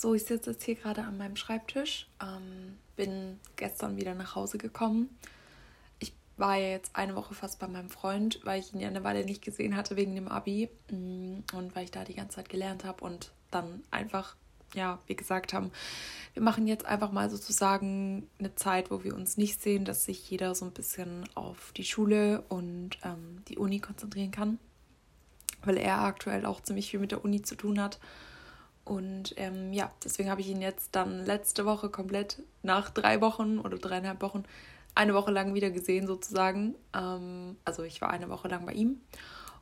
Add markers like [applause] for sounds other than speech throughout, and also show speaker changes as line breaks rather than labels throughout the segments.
So, ich sitze jetzt hier gerade an meinem Schreibtisch. Ähm, bin gestern wieder nach Hause gekommen. Ich war ja jetzt eine Woche fast bei meinem Freund, weil ich ihn ja eine Weile nicht gesehen hatte wegen dem Abi mm, und weil ich da die ganze Zeit gelernt habe und dann einfach, ja, wie gesagt haben, wir machen jetzt einfach mal sozusagen eine Zeit, wo wir uns nicht sehen, dass sich jeder so ein bisschen auf die Schule und ähm, die Uni konzentrieren kann, weil er aktuell auch ziemlich viel mit der Uni zu tun hat und ähm, ja, deswegen habe ich ihn jetzt dann letzte Woche komplett nach drei Wochen oder dreieinhalb Wochen eine Woche lang wieder gesehen sozusagen. Ähm, also ich war eine Woche lang bei ihm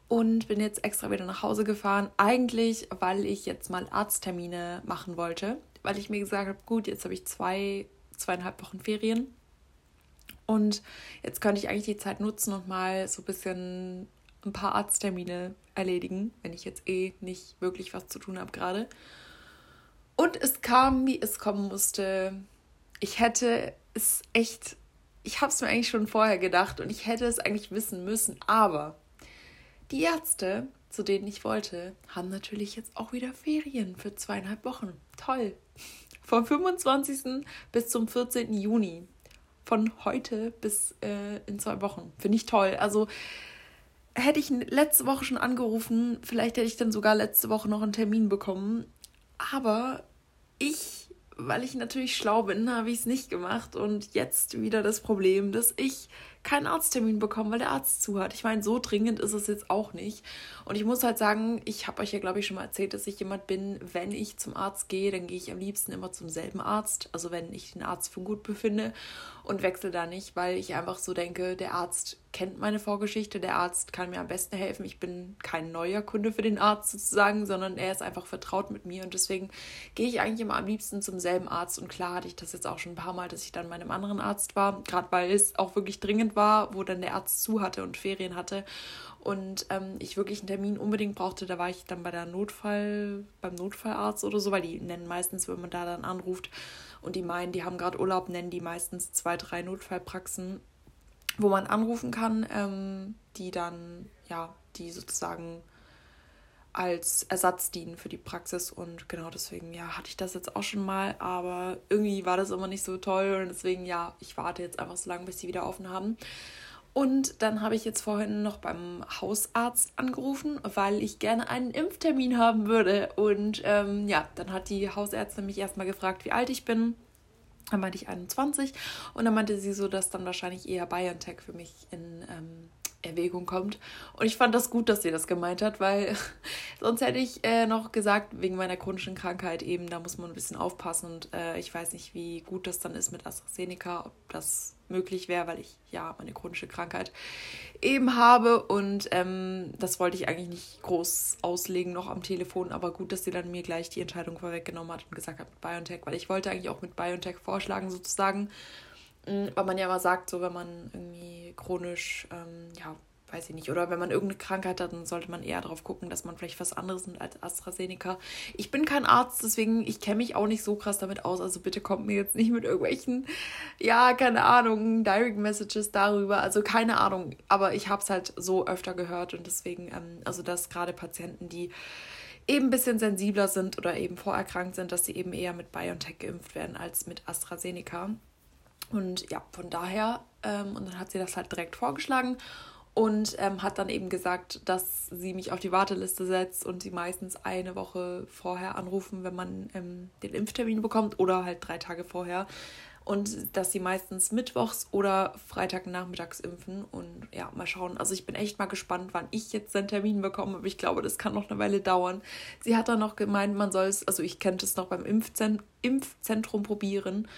und bin jetzt extra wieder nach Hause gefahren. Eigentlich, weil ich jetzt mal Arzttermine machen wollte, weil ich mir gesagt habe, gut, jetzt habe ich zwei, zweieinhalb Wochen Ferien. Und jetzt könnte ich eigentlich die Zeit nutzen und mal so ein bisschen ein paar Arzttermine erledigen, wenn ich jetzt eh nicht wirklich was zu tun habe gerade. Und es kam, wie es kommen musste. Ich hätte es echt, ich habe es mir eigentlich schon vorher gedacht und ich hätte es eigentlich wissen müssen, aber die Ärzte, zu denen ich wollte, haben natürlich jetzt auch wieder Ferien für zweieinhalb Wochen. Toll. Vom 25. bis zum 14. Juni. Von heute bis äh, in zwei Wochen. Finde ich toll. Also hätte ich letzte Woche schon angerufen, vielleicht hätte ich dann sogar letzte Woche noch einen Termin bekommen. Aber ich, weil ich natürlich schlau bin, habe ich es nicht gemacht. Und jetzt wieder das Problem, dass ich keinen Arzttermin bekommen, weil der Arzt zu hat. Ich meine, so dringend ist es jetzt auch nicht. Und ich muss halt sagen, ich habe euch ja, glaube ich, schon mal erzählt, dass ich jemand bin, wenn ich zum Arzt gehe, dann gehe ich am liebsten immer zum selben Arzt. Also wenn ich den Arzt für gut befinde und wechsle da nicht, weil ich einfach so denke, der Arzt kennt meine Vorgeschichte, der Arzt kann mir am besten helfen. Ich bin kein neuer Kunde für den Arzt sozusagen, sondern er ist einfach vertraut mit mir und deswegen gehe ich eigentlich immer am liebsten zum selben Arzt. Und klar hatte ich das jetzt auch schon ein paar Mal, dass ich dann bei einem anderen Arzt war, gerade weil es auch wirklich dringend war, wo dann der Arzt zu hatte und Ferien hatte und ähm, ich wirklich einen Termin unbedingt brauchte, da war ich dann bei der Notfall, beim Notfallarzt oder so, weil die nennen meistens, wenn man da dann anruft und die meinen, die haben gerade Urlaub, nennen die meistens zwei, drei Notfallpraxen, wo man anrufen kann, ähm, die dann, ja, die sozusagen als Ersatz dienen für die Praxis und genau deswegen, ja, hatte ich das jetzt auch schon mal, aber irgendwie war das immer nicht so toll und deswegen, ja, ich warte jetzt einfach so lange, bis sie wieder offen haben. Und dann habe ich jetzt vorhin noch beim Hausarzt angerufen, weil ich gerne einen Impftermin haben würde. Und ähm, ja, dann hat die Hausärztin mich erstmal gefragt, wie alt ich bin. Dann meinte ich 21 und dann meinte sie so, dass dann wahrscheinlich eher BioNTech für mich in ähm, Erwägung kommt. Und ich fand das gut, dass sie das gemeint hat, weil [laughs] sonst hätte ich äh, noch gesagt, wegen meiner chronischen Krankheit eben, da muss man ein bisschen aufpassen. Und äh, ich weiß nicht, wie gut das dann ist mit AstraZeneca, ob das möglich wäre, weil ich ja meine chronische Krankheit eben habe. Und ähm, das wollte ich eigentlich nicht groß auslegen noch am Telefon. Aber gut, dass sie dann mir gleich die Entscheidung vorweggenommen hat und gesagt hat mit BioNTech, weil ich wollte eigentlich auch mit BioNTech vorschlagen sozusagen weil man ja immer sagt, so wenn man irgendwie chronisch, ähm, ja, weiß ich nicht, oder wenn man irgendeine Krankheit hat, dann sollte man eher darauf gucken, dass man vielleicht was anderes nimmt als AstraZeneca. Ich bin kein Arzt, deswegen, ich kenne mich auch nicht so krass damit aus. Also bitte kommt mir jetzt nicht mit irgendwelchen, ja, keine Ahnung, Direct Messages darüber. Also keine Ahnung, aber ich habe es halt so öfter gehört und deswegen, ähm, also dass gerade Patienten, die eben ein bisschen sensibler sind oder eben vorerkrankt sind, dass sie eben eher mit BioNTech geimpft werden als mit AstraZeneca. Und ja, von daher, ähm, und dann hat sie das halt direkt vorgeschlagen und ähm, hat dann eben gesagt, dass sie mich auf die Warteliste setzt und sie meistens eine Woche vorher anrufen, wenn man ähm, den Impftermin bekommt oder halt drei Tage vorher. Und dass sie meistens mittwochs oder Freitagnachmittags impfen. Und ja, mal schauen. Also ich bin echt mal gespannt, wann ich jetzt den Termin bekomme. Aber ich glaube, das kann noch eine Weile dauern. Sie hat dann noch gemeint, man soll es, also ich könnte es noch beim Impfzentrum probieren.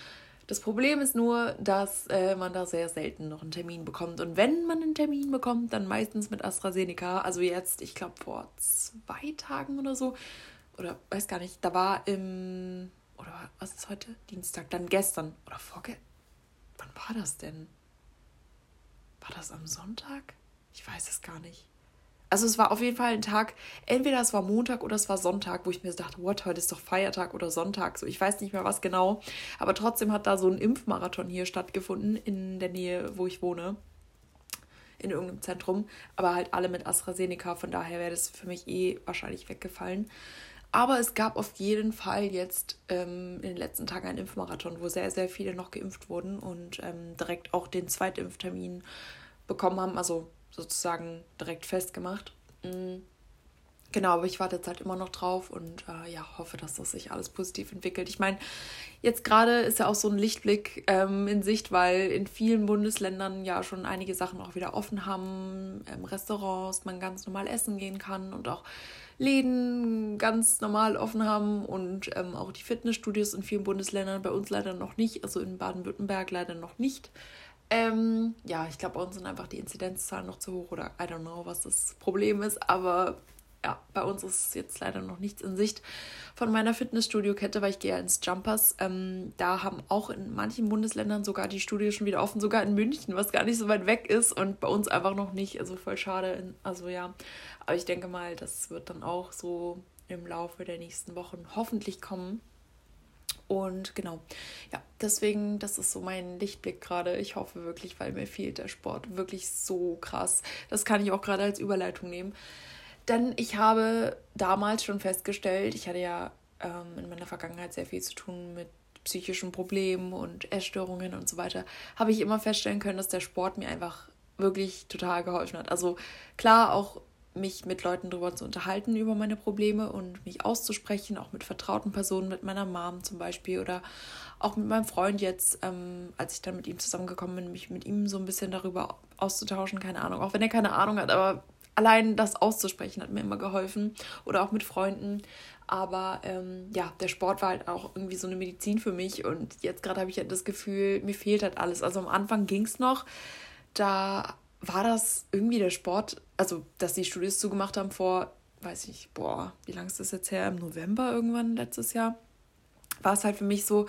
Das Problem ist nur, dass äh, man da sehr selten noch einen Termin bekommt. Und wenn man einen Termin bekommt, dann meistens mit AstraZeneca. Also jetzt, ich glaube, vor zwei Tagen oder so. Oder weiß gar nicht, da war im. Oder was ist heute? Dienstag. Dann gestern. Oder vorge. Wann war das denn? War das am Sonntag? Ich weiß es gar nicht. Also es war auf jeden Fall ein Tag, entweder es war Montag oder es war Sonntag, wo ich mir dachte, what, heute ist doch Feiertag oder Sonntag. So, ich weiß nicht mehr was genau. Aber trotzdem hat da so ein Impfmarathon hier stattgefunden in der Nähe, wo ich wohne. In irgendeinem Zentrum. Aber halt alle mit AstraZeneca. Von daher wäre das für mich eh wahrscheinlich weggefallen. Aber es gab auf jeden Fall jetzt ähm, in den letzten Tagen einen Impfmarathon, wo sehr, sehr viele noch geimpft wurden und ähm, direkt auch den Zweitimpftermin bekommen haben, also sozusagen direkt festgemacht. Mhm. Genau, aber ich warte jetzt halt immer noch drauf und äh, ja, hoffe, dass das sich alles positiv entwickelt. Ich meine, jetzt gerade ist ja auch so ein Lichtblick ähm, in Sicht, weil in vielen Bundesländern ja schon einige Sachen auch wieder offen haben. Ähm, Restaurants, man ganz normal essen gehen kann und auch Läden ganz normal offen haben und ähm, auch die Fitnessstudios in vielen Bundesländern, bei uns leider noch nicht, also in Baden-Württemberg leider noch nicht. Ähm, ja, ich glaube, bei uns sind einfach die Inzidenzzahlen noch zu hoch oder I don't know, was das Problem ist, aber ja, bei uns ist jetzt leider noch nichts in Sicht von meiner Fitnessstudio-Kette, weil ich gehe ja ins Jumpers. Ähm, da haben auch in manchen Bundesländern sogar die Studios schon wieder offen, sogar in München, was gar nicht so weit weg ist und bei uns einfach noch nicht. Also voll schade. Also ja, aber ich denke mal, das wird dann auch so im Laufe der nächsten Wochen hoffentlich kommen. Und genau, ja, deswegen, das ist so mein Lichtblick gerade. Ich hoffe wirklich, weil mir fehlt der Sport wirklich so krass. Das kann ich auch gerade als Überleitung nehmen. Denn ich habe damals schon festgestellt, ich hatte ja ähm, in meiner Vergangenheit sehr viel zu tun mit psychischen Problemen und Essstörungen und so weiter, habe ich immer feststellen können, dass der Sport mir einfach wirklich total geholfen hat. Also klar, auch mich mit Leuten darüber zu unterhalten, über meine Probleme und mich auszusprechen, auch mit vertrauten Personen, mit meiner Mom zum Beispiel oder auch mit meinem Freund jetzt, ähm, als ich dann mit ihm zusammengekommen bin, mich mit ihm so ein bisschen darüber auszutauschen, keine Ahnung, auch wenn er keine Ahnung hat, aber allein das auszusprechen hat mir immer geholfen oder auch mit Freunden. Aber ähm, ja, der Sport war halt auch irgendwie so eine Medizin für mich und jetzt gerade habe ich halt das Gefühl, mir fehlt halt alles. Also am Anfang ging es noch, da war das irgendwie der Sport, also dass die Studios zugemacht haben vor, weiß ich, boah, wie lange ist das jetzt her? Im November irgendwann letztes Jahr, war es halt für mich so,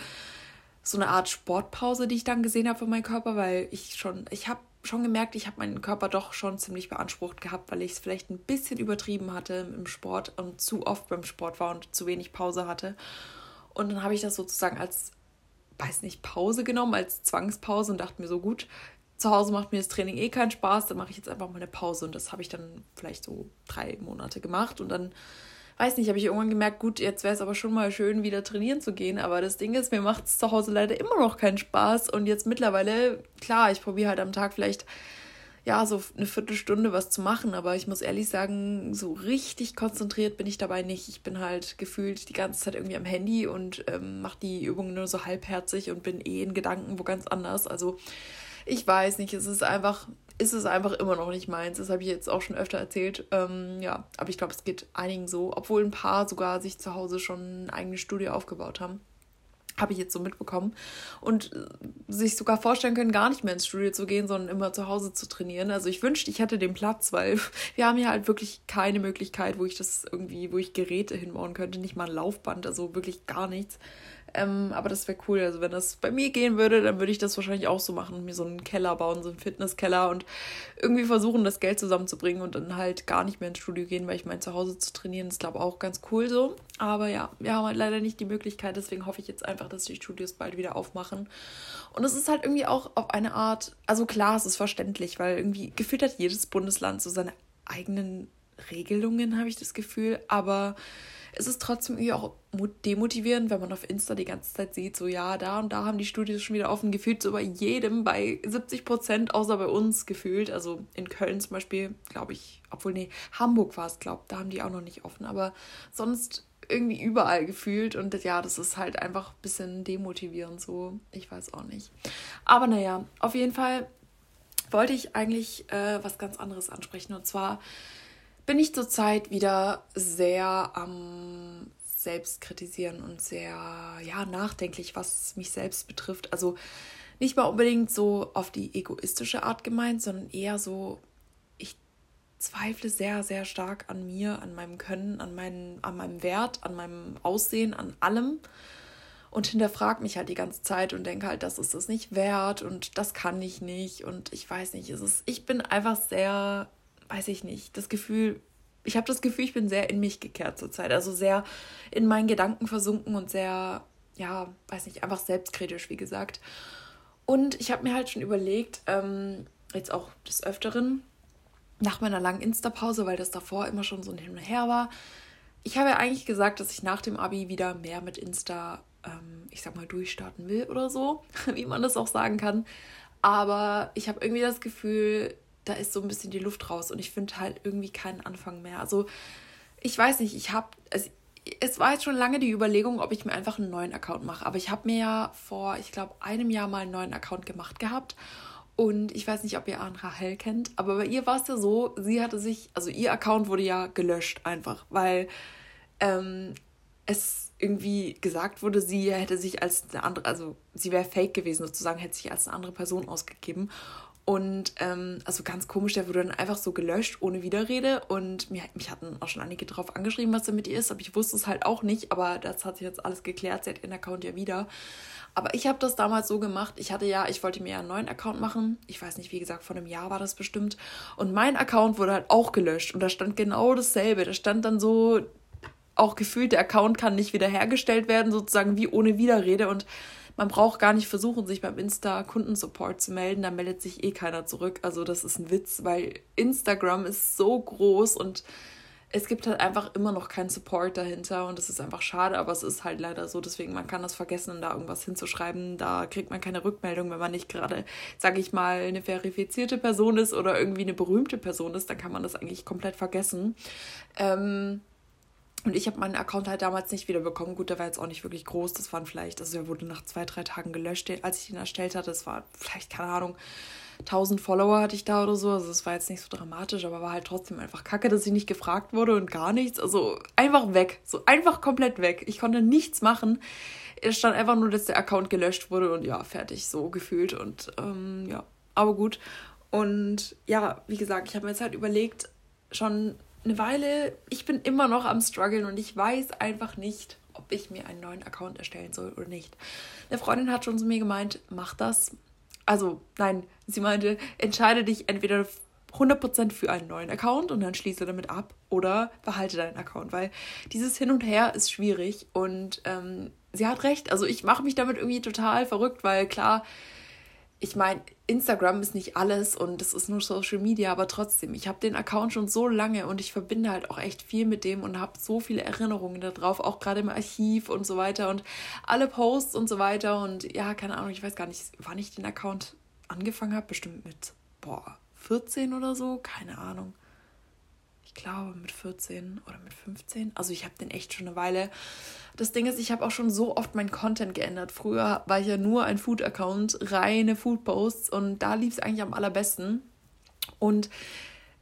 so eine Art Sportpause, die ich dann gesehen habe für meinen Körper, weil ich schon, ich habe schon gemerkt, ich habe meinen Körper doch schon ziemlich beansprucht gehabt, weil ich es vielleicht ein bisschen übertrieben hatte im Sport und zu oft beim Sport war und zu wenig Pause hatte. Und dann habe ich das sozusagen als, weiß nicht, Pause genommen, als Zwangspause und dachte mir so, gut, zu Hause macht mir das Training eh keinen Spaß, dann mache ich jetzt einfach mal eine Pause. Und das habe ich dann vielleicht so drei Monate gemacht und dann weiß nicht, habe ich irgendwann gemerkt, gut, jetzt wäre es aber schon mal schön, wieder trainieren zu gehen. Aber das Ding ist, mir macht es zu Hause leider immer noch keinen Spaß. Und jetzt mittlerweile, klar, ich probiere halt am Tag vielleicht ja, so eine Viertelstunde was zu machen, aber ich muss ehrlich sagen, so richtig konzentriert bin ich dabei nicht. Ich bin halt gefühlt die ganze Zeit irgendwie am Handy und ähm, mache die Übungen nur so halbherzig und bin eh in Gedanken wo ganz anders. Also ich weiß nicht, es ist einfach, ist es einfach immer noch nicht meins. Das habe ich jetzt auch schon öfter erzählt. Ähm, ja, aber ich glaube, es geht einigen so, obwohl ein paar sogar sich zu Hause schon ein eigenes Studio aufgebaut haben. Habe ich jetzt so mitbekommen. Und äh, sich sogar vorstellen können, gar nicht mehr ins Studio zu gehen, sondern immer zu Hause zu trainieren. Also ich wünschte, ich hätte den Platz, weil [laughs] wir haben hier halt wirklich keine Möglichkeit, wo ich das irgendwie, wo ich Geräte hinbauen könnte. Nicht mal ein Laufband, also wirklich gar nichts. Ähm, aber das wäre cool. Also wenn das bei mir gehen würde, dann würde ich das wahrscheinlich auch so machen. Mir so einen Keller bauen, so einen Fitnesskeller und irgendwie versuchen, das Geld zusammenzubringen und dann halt gar nicht mehr ins Studio gehen, weil ich meine, zu Hause zu trainieren ist, glaube ich, auch ganz cool so. Aber ja, wir haben halt leider nicht die Möglichkeit. Deswegen hoffe ich jetzt einfach, dass die Studios bald wieder aufmachen. Und es ist halt irgendwie auch auf eine Art, also klar, es ist verständlich, weil irgendwie gefühlt hat jedes Bundesland so seine eigenen Regelungen, habe ich das Gefühl. Aber es ist trotzdem irgendwie auch demotivierend, wenn man auf Insta die ganze Zeit sieht, so ja, da und da haben die Studios schon wieder offen, gefühlt so bei jedem, bei 70 Prozent, außer bei uns gefühlt. Also in Köln zum Beispiel, glaube ich, obwohl, nee, Hamburg war es, glaube ich, da haben die auch noch nicht offen, aber sonst irgendwie überall gefühlt und ja, das ist halt einfach ein bisschen demotivierend so. Ich weiß auch nicht. Aber naja, auf jeden Fall wollte ich eigentlich äh, was ganz anderes ansprechen und zwar bin ich zurzeit wieder sehr am Selbstkritisieren und sehr ja, nachdenklich, was mich selbst betrifft. Also nicht mal unbedingt so auf die egoistische Art gemeint, sondern eher so, ich zweifle sehr, sehr stark an mir, an meinem Können, an, meinen, an meinem Wert, an meinem Aussehen, an allem und hinterfrage mich halt die ganze Zeit und denke halt, das ist es nicht wert und das kann ich nicht und ich weiß nicht, es ist, ich bin einfach sehr weiß ich nicht, das Gefühl, ich habe das Gefühl, ich bin sehr in mich gekehrt zurzeit. Also sehr in meinen Gedanken versunken und sehr, ja, weiß nicht, einfach selbstkritisch, wie gesagt. Und ich habe mir halt schon überlegt, ähm, jetzt auch des Öfteren, nach meiner langen Insta-Pause, weil das davor immer schon so ein Hin und Her war, ich habe ja eigentlich gesagt, dass ich nach dem Abi wieder mehr mit Insta, ähm, ich sag mal, durchstarten will oder so, [laughs] wie man das auch sagen kann. Aber ich habe irgendwie das Gefühl, da ist so ein bisschen die Luft raus und ich finde halt irgendwie keinen Anfang mehr. Also ich weiß nicht, ich habe, also, es war jetzt schon lange die Überlegung, ob ich mir einfach einen neuen Account mache. Aber ich habe mir ja vor, ich glaube, einem Jahr mal einen neuen Account gemacht gehabt. Und ich weiß nicht, ob ihr Anne Rahel kennt, aber bei ihr war es ja so, sie hatte sich, also ihr Account wurde ja gelöscht einfach, weil ähm, es irgendwie gesagt wurde, sie hätte sich als eine andere, also sie wäre fake gewesen sozusagen, hätte sich als eine andere Person ausgegeben. Und ähm, also ganz komisch, der wurde dann einfach so gelöscht, ohne Widerrede. Und mir, mich hatten auch schon einige drauf angeschrieben, was da mit ihr ist, aber ich wusste es halt auch nicht. Aber das hat sich jetzt alles geklärt, sie hat ihren Account ja wieder. Aber ich habe das damals so gemacht. Ich hatte ja, ich wollte mir ja einen neuen Account machen. Ich weiß nicht, wie gesagt, vor einem Jahr war das bestimmt. Und mein Account wurde halt auch gelöscht. Und da stand genau dasselbe. Da stand dann so, auch gefühlt, der Account kann nicht wiederhergestellt werden, sozusagen wie ohne Widerrede. Und man braucht gar nicht versuchen, sich beim Insta-Kundensupport zu melden, da meldet sich eh keiner zurück. Also das ist ein Witz, weil Instagram ist so groß und es gibt halt einfach immer noch keinen Support dahinter und das ist einfach schade, aber es ist halt leider so, deswegen man kann das vergessen, da irgendwas hinzuschreiben, da kriegt man keine Rückmeldung, wenn man nicht gerade, sage ich mal, eine verifizierte Person ist oder irgendwie eine berühmte Person ist, dann kann man das eigentlich komplett vergessen. Ähm, und ich habe meinen Account halt damals nicht wiederbekommen. Gut, der war jetzt auch nicht wirklich groß. Das waren vielleicht, also er wurde nach zwei, drei Tagen gelöscht, als ich ihn erstellt hatte. Das war vielleicht, keine Ahnung, 1000 Follower hatte ich da oder so. Also das war jetzt nicht so dramatisch, aber war halt trotzdem einfach kacke, dass ich nicht gefragt wurde und gar nichts. Also einfach weg. So einfach komplett weg. Ich konnte nichts machen. Es stand einfach nur, dass der Account gelöscht wurde und ja, fertig, so gefühlt. Und ähm, ja, aber gut. Und ja, wie gesagt, ich habe mir jetzt halt überlegt, schon eine Weile, ich bin immer noch am struggeln und ich weiß einfach nicht, ob ich mir einen neuen Account erstellen soll oder nicht. Eine Freundin hat schon zu mir gemeint, mach das. Also, nein, sie meinte, entscheide dich entweder 100% für einen neuen Account und dann schließe damit ab oder behalte deinen Account, weil dieses Hin und Her ist schwierig und ähm, sie hat recht. Also ich mache mich damit irgendwie total verrückt, weil klar, ich meine, Instagram ist nicht alles und es ist nur Social Media, aber trotzdem, ich habe den Account schon so lange und ich verbinde halt auch echt viel mit dem und habe so viele Erinnerungen darauf, auch gerade im Archiv und so weiter und alle Posts und so weiter und ja, keine Ahnung, ich weiß gar nicht, wann ich den Account angefangen habe, bestimmt mit, boah, 14 oder so, keine Ahnung ich glaube mit 14 oder mit 15. Also ich habe den echt schon eine Weile. Das Ding ist, ich habe auch schon so oft meinen Content geändert. Früher war ich ja nur ein Food-Account, reine Food-Posts und da lief es eigentlich am allerbesten. Und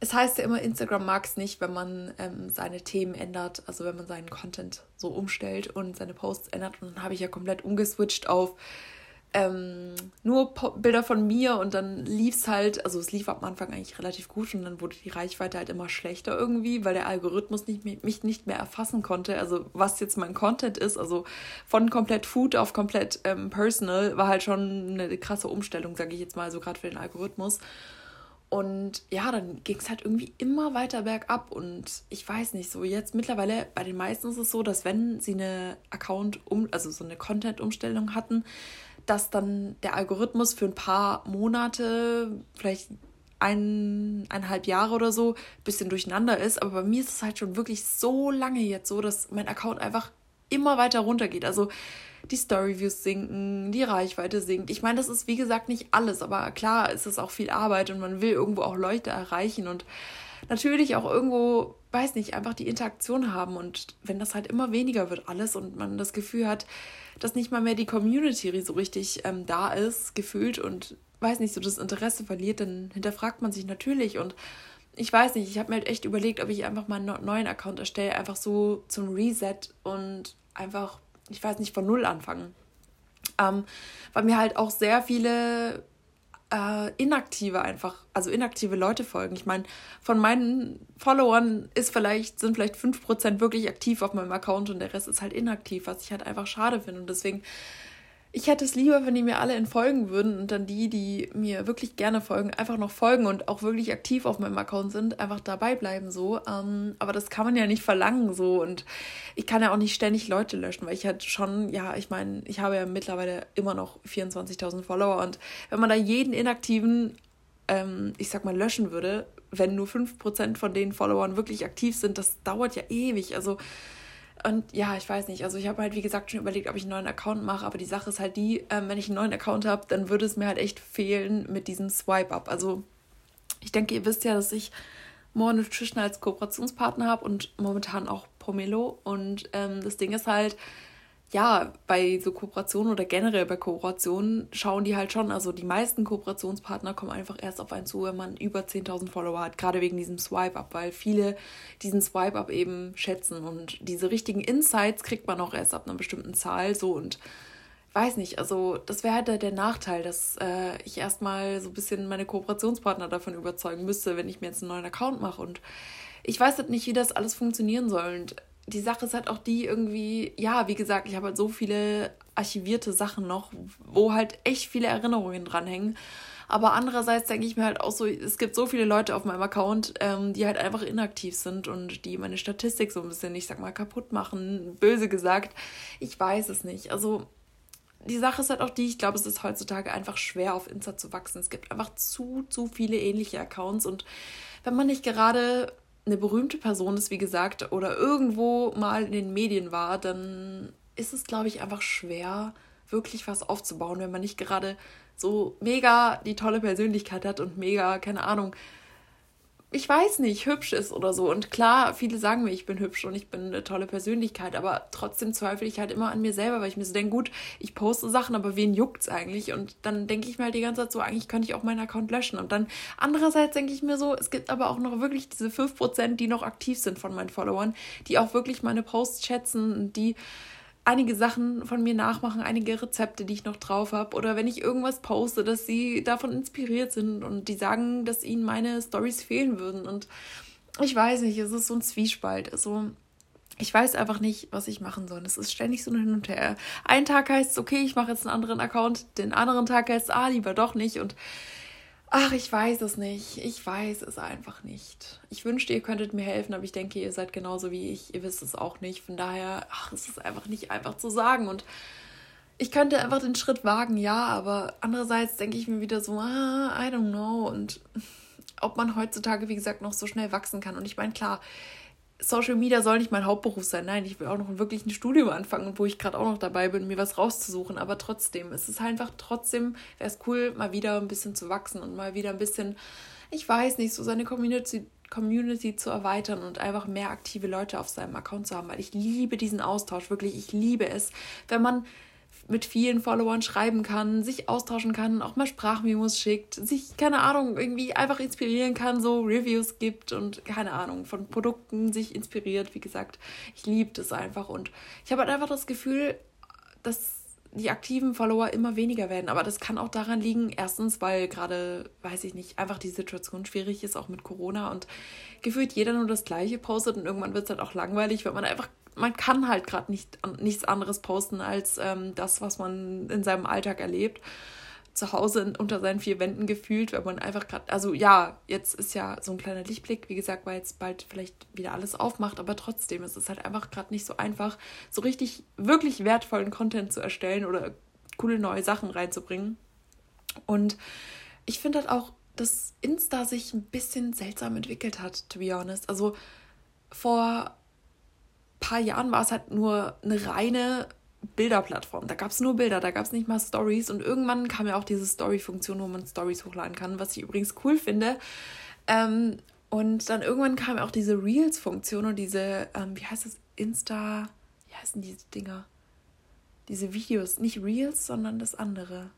es heißt ja immer, Instagram mag es nicht, wenn man ähm, seine Themen ändert, also wenn man seinen Content so umstellt und seine Posts ändert. Und dann habe ich ja komplett umgeswitcht auf ähm, nur Bilder von mir und dann lief es halt, also es lief am Anfang eigentlich relativ gut und dann wurde die Reichweite halt immer schlechter irgendwie, weil der Algorithmus nicht mich nicht mehr erfassen konnte. Also was jetzt mein Content ist, also von komplett Food auf komplett ähm, Personal, war halt schon eine krasse Umstellung, sage ich jetzt mal, so gerade für den Algorithmus. Und ja, dann ging es halt irgendwie immer weiter bergab. Und ich weiß nicht, so jetzt mittlerweile bei den meisten ist es so, dass wenn sie eine Account um, also so eine Content-Umstellung hatten, dass dann der Algorithmus für ein paar Monate, vielleicht ein, eineinhalb Jahre oder so, ein bisschen durcheinander ist. Aber bei mir ist es halt schon wirklich so lange jetzt so, dass mein Account einfach immer weiter runtergeht. Also die Storyviews sinken, die Reichweite sinkt. Ich meine, das ist wie gesagt nicht alles, aber klar ist es auch viel Arbeit und man will irgendwo auch Leute erreichen und natürlich auch irgendwo, weiß nicht, einfach die Interaktion haben. Und wenn das halt immer weniger wird alles und man das Gefühl hat, dass nicht mal mehr die Community so richtig ähm, da ist, gefühlt und weiß nicht, so das Interesse verliert, dann hinterfragt man sich natürlich und ich weiß nicht, ich habe mir halt echt überlegt, ob ich einfach mal einen neuen Account erstelle, einfach so zum Reset und einfach, ich weiß nicht, von Null anfangen. Ähm, weil mir halt auch sehr viele äh, inaktive einfach, also inaktive Leute folgen. Ich meine, von meinen Followern ist vielleicht, sind vielleicht 5% wirklich aktiv auf meinem Account und der Rest ist halt inaktiv, was ich halt einfach schade finde. Und deswegen ich hätte es lieber, wenn die mir alle entfolgen würden und dann die, die mir wirklich gerne folgen, einfach noch folgen und auch wirklich aktiv auf meinem Account sind, einfach dabei bleiben so. Ähm, aber das kann man ja nicht verlangen so und ich kann ja auch nicht ständig Leute löschen, weil ich halt schon, ja, ich meine, ich habe ja mittlerweile immer noch 24.000 Follower und wenn man da jeden inaktiven, ähm, ich sag mal, löschen würde, wenn nur 5% von den Followern wirklich aktiv sind, das dauert ja ewig. Also, und ja, ich weiß nicht. Also ich habe halt, wie gesagt, schon überlegt, ob ich einen neuen Account mache. Aber die Sache ist halt die, ähm, wenn ich einen neuen Account habe, dann würde es mir halt echt fehlen mit diesem Swipe-Up. Also ich denke, ihr wisst ja, dass ich More Nutrition als Kooperationspartner habe und momentan auch Pomelo. Und ähm, das Ding ist halt, ja, bei so Kooperationen oder generell bei Kooperationen schauen die halt schon, also die meisten Kooperationspartner kommen einfach erst auf einen zu, wenn man über 10.000 Follower hat, gerade wegen diesem Swipe-Up, weil viele diesen Swipe-Up eben schätzen. Und diese richtigen Insights kriegt man auch erst ab einer bestimmten Zahl, so. Und weiß nicht, also das wäre halt der Nachteil, dass äh, ich erstmal so ein bisschen meine Kooperationspartner davon überzeugen müsste, wenn ich mir jetzt einen neuen Account mache. Und ich weiß halt nicht, wie das alles funktionieren soll. Und die Sache ist halt auch die irgendwie, ja, wie gesagt, ich habe halt so viele archivierte Sachen noch, wo halt echt viele Erinnerungen dranhängen. Aber andererseits denke ich mir halt auch so, es gibt so viele Leute auf meinem Account, ähm, die halt einfach inaktiv sind und die meine Statistik so ein bisschen, ich sag mal, kaputt machen, böse gesagt. Ich weiß es nicht. Also die Sache ist halt auch die, ich glaube, es ist heutzutage einfach schwer, auf Insta zu wachsen. Es gibt einfach zu, zu viele ähnliche Accounts und wenn man nicht gerade eine berühmte Person ist, wie gesagt, oder irgendwo mal in den Medien war, dann ist es, glaube ich, einfach schwer, wirklich was aufzubauen, wenn man nicht gerade so mega die tolle Persönlichkeit hat und mega, keine Ahnung, ich weiß nicht, hübsch ist oder so. Und klar, viele sagen mir, ich bin hübsch und ich bin eine tolle Persönlichkeit, aber trotzdem zweifle ich halt immer an mir selber, weil ich mir so denke, gut, ich poste Sachen, aber wen juckt's eigentlich? Und dann denke ich mir halt die ganze Zeit so, eigentlich könnte ich auch meinen Account löschen. Und dann andererseits denke ich mir so, es gibt aber auch noch wirklich diese 5%, die noch aktiv sind von meinen Followern, die auch wirklich meine Posts schätzen und die einige Sachen von mir nachmachen, einige Rezepte, die ich noch drauf habe. Oder wenn ich irgendwas poste, dass sie davon inspiriert sind und die sagen, dass ihnen meine Stories fehlen würden. Und ich weiß nicht, es ist so ein Zwiespalt. Also ich weiß einfach nicht, was ich machen soll. Es ist ständig so hin und her. Einen Tag heißt es, okay, ich mache jetzt einen anderen Account. Den anderen Tag heißt es, ah, lieber doch nicht. Und Ach, ich weiß es nicht. Ich weiß es einfach nicht. Ich wünschte, ihr könntet mir helfen, aber ich denke, ihr seid genauso wie ich. Ihr wisst es auch nicht. Von daher, ach, es ist einfach nicht einfach zu sagen. Und ich könnte einfach den Schritt wagen, ja, aber andererseits denke ich mir wieder so, ah, I don't know. Und ob man heutzutage, wie gesagt, noch so schnell wachsen kann. Und ich meine, klar, Social Media soll nicht mein Hauptberuf sein. Nein, ich will auch noch wirklich ein Studium anfangen, wo ich gerade auch noch dabei bin, mir was rauszusuchen. Aber trotzdem, es ist einfach trotzdem, wäre es cool, mal wieder ein bisschen zu wachsen und mal wieder ein bisschen, ich weiß nicht, so seine Community, Community zu erweitern und einfach mehr aktive Leute auf seinem Account zu haben. Weil ich liebe diesen Austausch, wirklich, ich liebe es, wenn man mit vielen Followern schreiben kann, sich austauschen kann, auch mal Sprachmemos schickt, sich, keine Ahnung, irgendwie einfach inspirieren kann, so Reviews gibt und keine Ahnung, von Produkten sich inspiriert. Wie gesagt, ich liebe das einfach und ich habe halt einfach das Gefühl, dass die aktiven Follower immer weniger werden. Aber das kann auch daran liegen, erstens, weil gerade, weiß ich nicht, einfach die Situation schwierig ist, auch mit Corona und gefühlt jeder nur das Gleiche postet und irgendwann wird es halt auch langweilig, weil man einfach man kann halt gerade nicht, nichts anderes posten als ähm, das, was man in seinem Alltag erlebt. Zu Hause unter seinen vier Wänden gefühlt, weil man einfach gerade, also ja, jetzt ist ja so ein kleiner Lichtblick, wie gesagt, weil jetzt bald vielleicht wieder alles aufmacht, aber trotzdem ist es halt einfach gerade nicht so einfach, so richtig, wirklich wertvollen Content zu erstellen oder coole neue Sachen reinzubringen. Und ich finde halt auch, dass Insta sich ein bisschen seltsam entwickelt hat, to be honest. Also vor paar Jahren war es halt nur eine reine Bilderplattform. Da gab es nur Bilder, da gab es nicht mal Stories. Und irgendwann kam ja auch diese Story-Funktion, wo man Stories hochladen kann, was ich übrigens cool finde. Ähm, und dann irgendwann kam auch diese Reels-Funktion und diese, ähm, wie heißt das, Insta, wie heißen diese Dinger? Diese Videos, nicht Reels, sondern das andere.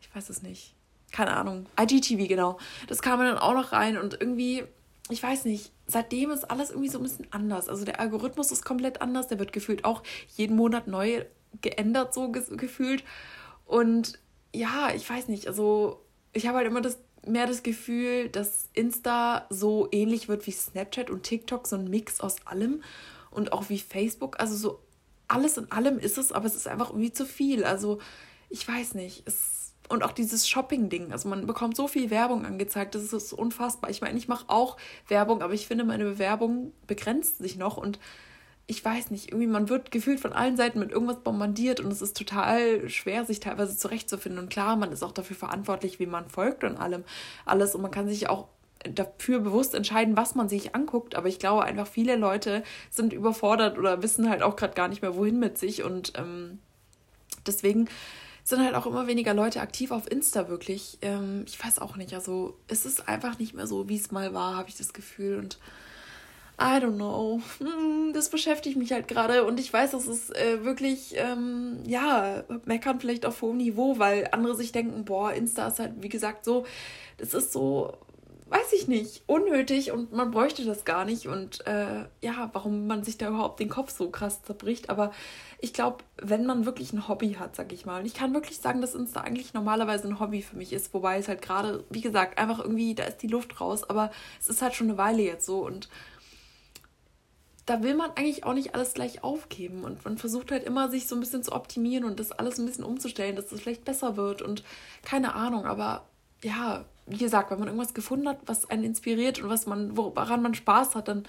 Ich weiß es nicht. Keine Ahnung. IGTV, genau. Das kam dann auch noch rein und irgendwie ich weiß nicht, seitdem ist alles irgendwie so ein bisschen anders. Also der Algorithmus ist komplett anders, der wird gefühlt auch jeden Monat neu geändert, so gefühlt. Und ja, ich weiß nicht, also ich habe halt immer das, mehr das Gefühl, dass Insta so ähnlich wird wie Snapchat und TikTok, so ein Mix aus allem und auch wie Facebook. Also so alles in allem ist es, aber es ist einfach irgendwie zu viel. Also ich weiß nicht, es und auch dieses Shopping-Ding. Also man bekommt so viel Werbung angezeigt, das ist unfassbar. Ich meine, ich mache auch Werbung, aber ich finde, meine Bewerbung begrenzt sich noch und ich weiß nicht, irgendwie man wird gefühlt von allen Seiten mit irgendwas bombardiert und es ist total schwer, sich teilweise zurechtzufinden. Und klar, man ist auch dafür verantwortlich, wie man folgt und allem alles. Und man kann sich auch dafür bewusst entscheiden, was man sich anguckt. Aber ich glaube einfach, viele Leute sind überfordert oder wissen halt auch gerade gar nicht mehr, wohin mit sich. Und ähm, deswegen sind halt auch immer weniger Leute aktiv auf Insta wirklich. Ähm, ich weiß auch nicht. Also es ist einfach nicht mehr so, wie es mal war, habe ich das Gefühl. Und I don't know. Hm, das beschäftigt mich halt gerade und ich weiß, das ist äh, wirklich, ähm, ja, meckern vielleicht auf hohem Niveau, weil andere sich denken, boah, Insta ist halt, wie gesagt, so, das ist so, weiß ich nicht, unnötig und man bräuchte das gar nicht und äh, ja, warum man sich da überhaupt den Kopf so krass zerbricht. Aber ich glaube, wenn man wirklich ein Hobby hat, sag ich mal, und ich kann wirklich sagen, dass Insta eigentlich normalerweise ein Hobby für mich ist, wobei es halt gerade, wie gesagt, einfach irgendwie, da ist die Luft raus, aber es ist halt schon eine Weile jetzt so und da will man eigentlich auch nicht alles gleich aufgeben und man versucht halt immer, sich so ein bisschen zu optimieren und das alles ein bisschen umzustellen, dass es das vielleicht besser wird und keine Ahnung, aber ja, wie gesagt, wenn man irgendwas gefunden hat, was einen inspiriert und was man, woran man Spaß hat, dann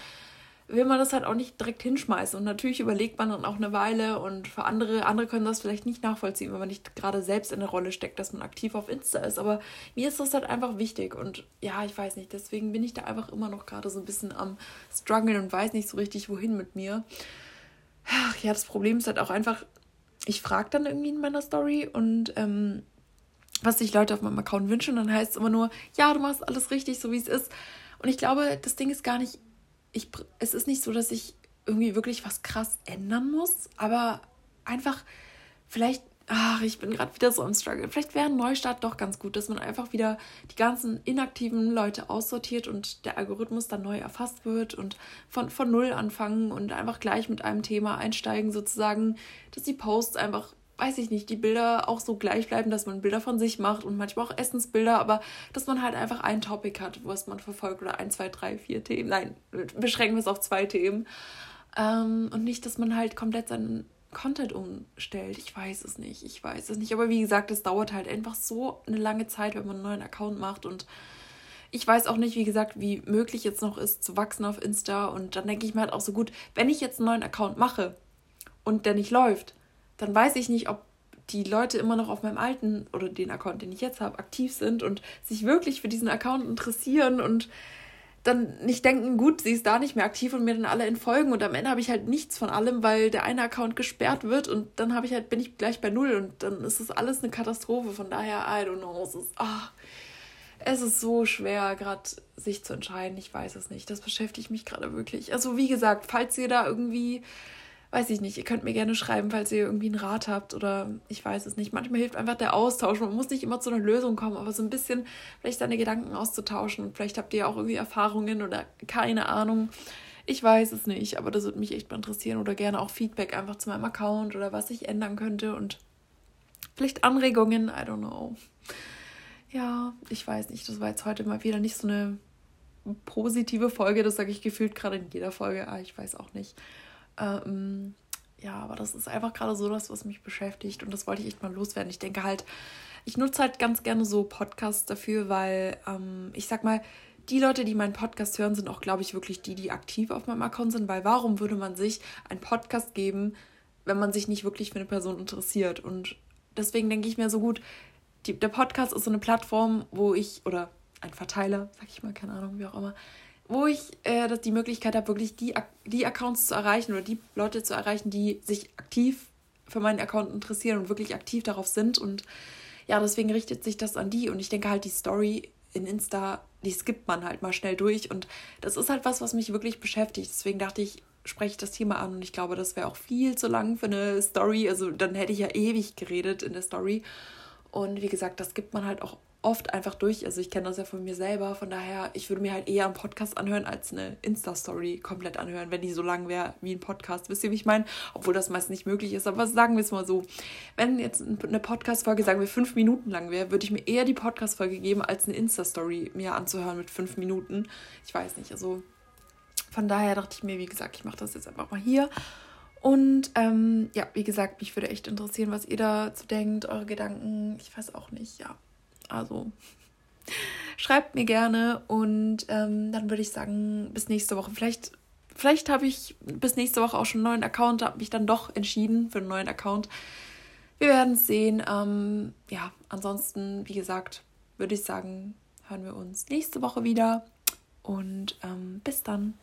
will man das halt auch nicht direkt hinschmeißen. Und natürlich überlegt man dann auch eine Weile und für andere, andere können das vielleicht nicht nachvollziehen, wenn man nicht gerade selbst in der Rolle steckt, dass man aktiv auf Insta ist. Aber mir ist das halt einfach wichtig. Und ja, ich weiß nicht, deswegen bin ich da einfach immer noch gerade so ein bisschen am struggeln und weiß nicht so richtig, wohin mit mir. Ach, ja, das Problem ist halt auch einfach, ich frage dann irgendwie in meiner Story und ähm, was sich Leute auf meinem Account wünschen, dann heißt es immer nur, ja, du machst alles richtig, so wie es ist. Und ich glaube, das Ding ist gar nicht, ich, es ist nicht so, dass ich irgendwie wirklich was krass ändern muss, aber einfach vielleicht, ach, ich bin gerade wieder so am Struggle. Vielleicht wäre ein Neustart doch ganz gut, dass man einfach wieder die ganzen inaktiven Leute aussortiert und der Algorithmus dann neu erfasst wird und von, von Null anfangen und einfach gleich mit einem Thema einsteigen, sozusagen, dass die Posts einfach weiß ich nicht, die Bilder auch so gleich bleiben, dass man Bilder von sich macht und manchmal auch Essensbilder, aber dass man halt einfach ein Topic hat, was man verfolgt oder ein, zwei, drei, vier Themen. Nein, beschränken wir es auf zwei Themen. Ähm, und nicht, dass man halt komplett seinen Content umstellt. Ich weiß es nicht, ich weiß es nicht. Aber wie gesagt, es dauert halt einfach so eine lange Zeit, wenn man einen neuen Account macht und ich weiß auch nicht, wie gesagt, wie möglich jetzt noch ist, zu wachsen auf Insta. Und dann denke ich mir halt auch so gut, wenn ich jetzt einen neuen Account mache und der nicht läuft, dann weiß ich nicht, ob die Leute immer noch auf meinem alten oder den Account, den ich jetzt habe, aktiv sind und sich wirklich für diesen Account interessieren und dann nicht denken, gut, sie ist da nicht mehr aktiv und mir dann alle entfolgen und am Ende habe ich halt nichts von allem, weil der eine Account gesperrt wird und dann habe ich halt bin ich gleich bei null und dann ist das alles eine Katastrophe. Von daher, I don't know, es ist ach, es ist so schwer gerade sich zu entscheiden. Ich weiß es nicht. Das beschäftigt mich gerade wirklich. Also wie gesagt, falls ihr da irgendwie weiß ich nicht, ihr könnt mir gerne schreiben, falls ihr irgendwie einen Rat habt oder ich weiß es nicht. Manchmal hilft einfach der Austausch. Man muss nicht immer zu einer Lösung kommen, aber so ein bisschen vielleicht seine Gedanken auszutauschen. Und vielleicht habt ihr auch irgendwie Erfahrungen oder keine Ahnung. Ich weiß es nicht, aber das würde mich echt mal interessieren oder gerne auch Feedback einfach zu meinem Account oder was ich ändern könnte und vielleicht Anregungen, I don't know. Ja, ich weiß nicht, das war jetzt heute mal wieder nicht so eine positive Folge, das sage ich gefühlt gerade in jeder Folge, ah, ich weiß auch nicht. Ähm, ja, aber das ist einfach gerade so das, was mich beschäftigt und das wollte ich echt mal loswerden. Ich denke halt, ich nutze halt ganz gerne so Podcasts dafür, weil ähm, ich sag mal, die Leute, die meinen Podcast hören, sind auch, glaube ich, wirklich die, die aktiv auf meinem Account sind, weil warum würde man sich einen Podcast geben, wenn man sich nicht wirklich für eine Person interessiert? Und deswegen denke ich mir so gut, die, der Podcast ist so eine Plattform, wo ich, oder ein Verteiler, sag ich mal, keine Ahnung, wie auch immer, wo ich äh, die Möglichkeit habe, wirklich die, die Accounts zu erreichen oder die Leute zu erreichen, die sich aktiv für meinen Account interessieren und wirklich aktiv darauf sind. Und ja, deswegen richtet sich das an die. Und ich denke halt, die Story in Insta, die skippt man halt mal schnell durch. Und das ist halt was, was mich wirklich beschäftigt. Deswegen dachte ich, spreche ich das Thema an. Und ich glaube, das wäre auch viel zu lang für eine Story. Also dann hätte ich ja ewig geredet in der Story. Und wie gesagt, das gibt man halt auch oft einfach durch. Also ich kenne das ja von mir selber. Von daher, ich würde mir halt eher einen Podcast anhören, als eine Insta-Story komplett anhören, wenn die so lang wäre wie ein Podcast. Wisst ihr, wie ich meine? Obwohl das meist nicht möglich ist. Aber sagen wir es mal so. Wenn jetzt eine Podcast-Folge, sagen wir, fünf Minuten lang wäre, würde ich mir eher die Podcast-Folge geben, als eine Insta-Story mir anzuhören mit fünf Minuten. Ich weiß nicht. Also von daher dachte ich mir, wie gesagt, ich mache das jetzt einfach mal hier. Und ähm, ja, wie gesagt, mich würde echt interessieren, was ihr dazu denkt, eure Gedanken. Ich weiß auch nicht, ja. Also schreibt mir gerne und ähm, dann würde ich sagen, bis nächste Woche. Vielleicht, vielleicht habe ich bis nächste Woche auch schon einen neuen Account, habe mich dann doch entschieden für einen neuen Account. Wir werden es sehen. Ähm, ja, ansonsten, wie gesagt, würde ich sagen, hören wir uns nächste Woche wieder. und ähm, bis dann.